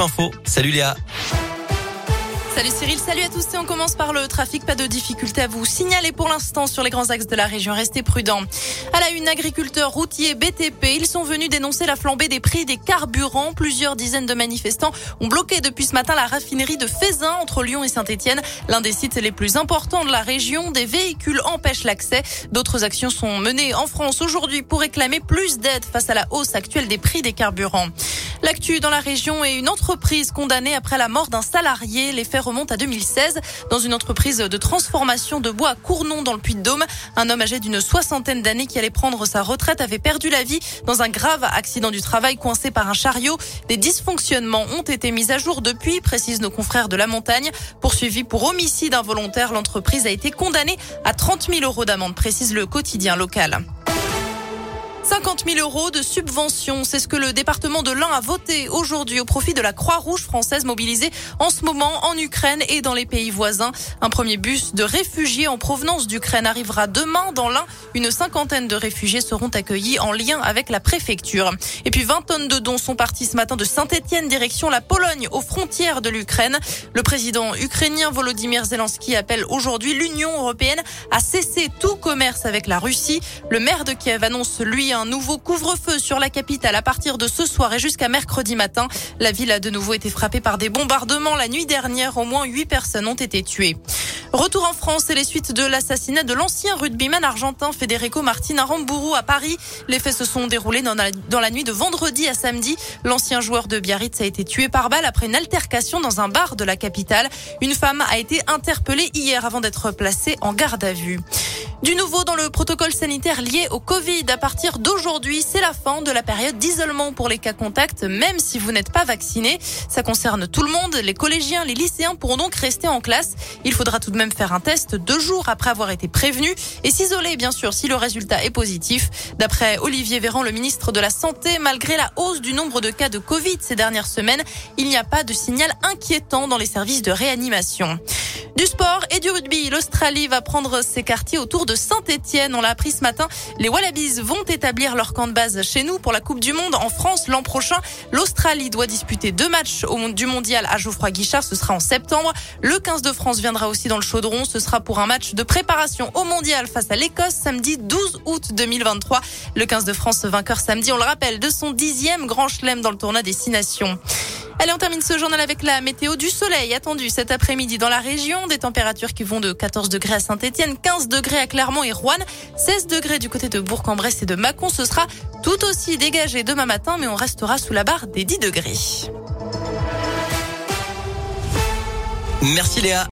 Info. Salut Léa. Salut Cyril, salut à tous et on commence par le trafic. Pas de difficulté à vous signaler pour l'instant sur les grands axes de la région. Restez prudents. À la une, agriculteurs, routiers, BTP, ils sont venus dénoncer la flambée des prix des carburants. Plusieurs dizaines de manifestants ont bloqué depuis ce matin la raffinerie de Fézin entre Lyon et Saint-Etienne. L'un des sites les plus importants de la région. Des véhicules empêchent l'accès. D'autres actions sont menées en France aujourd'hui pour réclamer plus d'aide face à la hausse actuelle des prix des carburants. L'actu dans la région est une entreprise condamnée après la mort d'un salarié. Les faits remontent à 2016 dans une entreprise de transformation de bois à Cournon dans le Puy-de-Dôme. Un homme âgé d'une soixantaine d'années qui allait prendre sa retraite avait perdu la vie dans un grave accident du travail coincé par un chariot. Des dysfonctionnements ont été mis à jour depuis, précisent nos confrères de la montagne. Poursuivi pour homicide involontaire, l'entreprise a été condamnée à 30 000 euros d'amende, précise le quotidien local. 50 000 euros de subvention, c'est ce que le département de l'Ain a voté aujourd'hui au profit de la Croix-Rouge française mobilisée en ce moment en Ukraine et dans les pays voisins. Un premier bus de réfugiés en provenance d'Ukraine arrivera demain dans l'Ain. Une cinquantaine de réfugiés seront accueillis en lien avec la préfecture. Et puis 20 tonnes de dons sont partis ce matin de Saint-Etienne direction la Pologne aux frontières de l'Ukraine. Le président ukrainien Volodymyr Zelensky appelle aujourd'hui l'Union européenne à cesser tout commerce avec la Russie. Le maire de Kiev annonce lui un nouveau couvre-feu sur la capitale à partir de ce soir et jusqu'à mercredi matin. La ville a de nouveau été frappée par des bombardements la nuit dernière. Au moins huit personnes ont été tuées. Retour en France et les suites de l'assassinat de l'ancien rugbyman argentin Federico Martin Aramburu à Paris. Les faits se sont déroulés dans la, nuit de vendredi à samedi. L'ancien joueur de Biarritz a été tué par balle après une altercation dans un bar de la capitale. Une femme a été interpellée hier avant d'être placée en garde à vue. Du nouveau dans le protocole sanitaire lié au Covid. À partir d'aujourd'hui, c'est la fin de la période d'isolement pour les cas contacts, même si vous n'êtes pas vacciné. Ça concerne tout le monde. Les collégiens, les lycéens pourront donc rester en classe. Il faudra tout de même faire un test deux jours après avoir été prévenu et s'isoler, bien sûr, si le résultat est positif. D'après Olivier Véran, le ministre de la Santé, malgré la hausse du nombre de cas de Covid ces dernières semaines, il n'y a pas de signal inquiétant dans les services de réanimation. Du sport et du rugby. L'Australie va prendre ses quartiers autour de Saint-Etienne. On l'a appris ce matin. Les Wallabies vont établir leur camp de base chez nous pour la Coupe du Monde en France l'an prochain. L'Australie doit disputer deux matchs au du mondial à Geoffroy Guichard. Ce sera en septembre. Le 15 de France viendra aussi dans le chaudron. Ce sera pour un match de préparation au mondial face à l'Écosse samedi 12 août 2023. Le 15 de France vainqueur samedi, on le rappelle, de son dixième grand chelem dans le tournoi des Six Nations. Allez, on termine ce journal avec la météo du soleil attendu cet après-midi dans la région. Des températures qui vont de 14 degrés à Saint-Etienne, 15 degrés à Clermont et Rouen, 16 degrés du côté de Bourg-en-Bresse et de Mâcon. Ce sera tout aussi dégagé demain matin, mais on restera sous la barre des 10 degrés. Merci Léa.